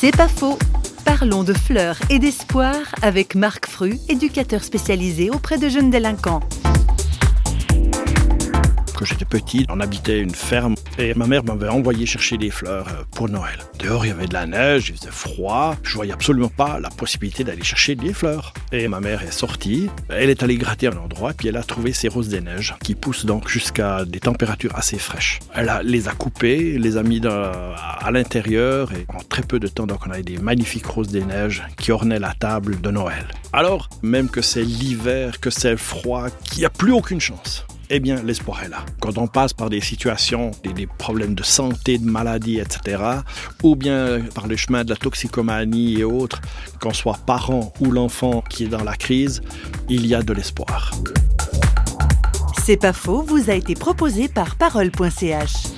C'est pas faux. Parlons de fleurs et d'espoir avec Marc Fru, éducateur spécialisé auprès de jeunes délinquants. Quand j'étais petit, on habitait une ferme et ma mère m'avait envoyé chercher des fleurs euh, pour Noël. Dehors, il y avait de la neige, il faisait froid. Je voyais absolument pas la possibilité d'aller chercher des fleurs. Et ma mère est sortie, elle est allée gratter un endroit, puis elle a trouvé ces roses des neiges qui poussent donc jusqu'à des températures assez fraîches. Elle les a coupées, les a mis à l'intérieur et en très peu de temps, donc on avait des magnifiques roses des neiges qui ornaient la table de Noël. Alors, même que c'est l'hiver, que c'est froid, qu'il n'y a plus aucune chance eh bien, l'espoir est là. Quand on passe par des situations, des, problèmes de santé, de maladie, etc., ou bien par le chemin de la toxicomanie et autres, qu'on soit parent ou l'enfant qui est dans la crise, il y a de l'espoir. C'est pas faux, vous a été proposé par parole.ch.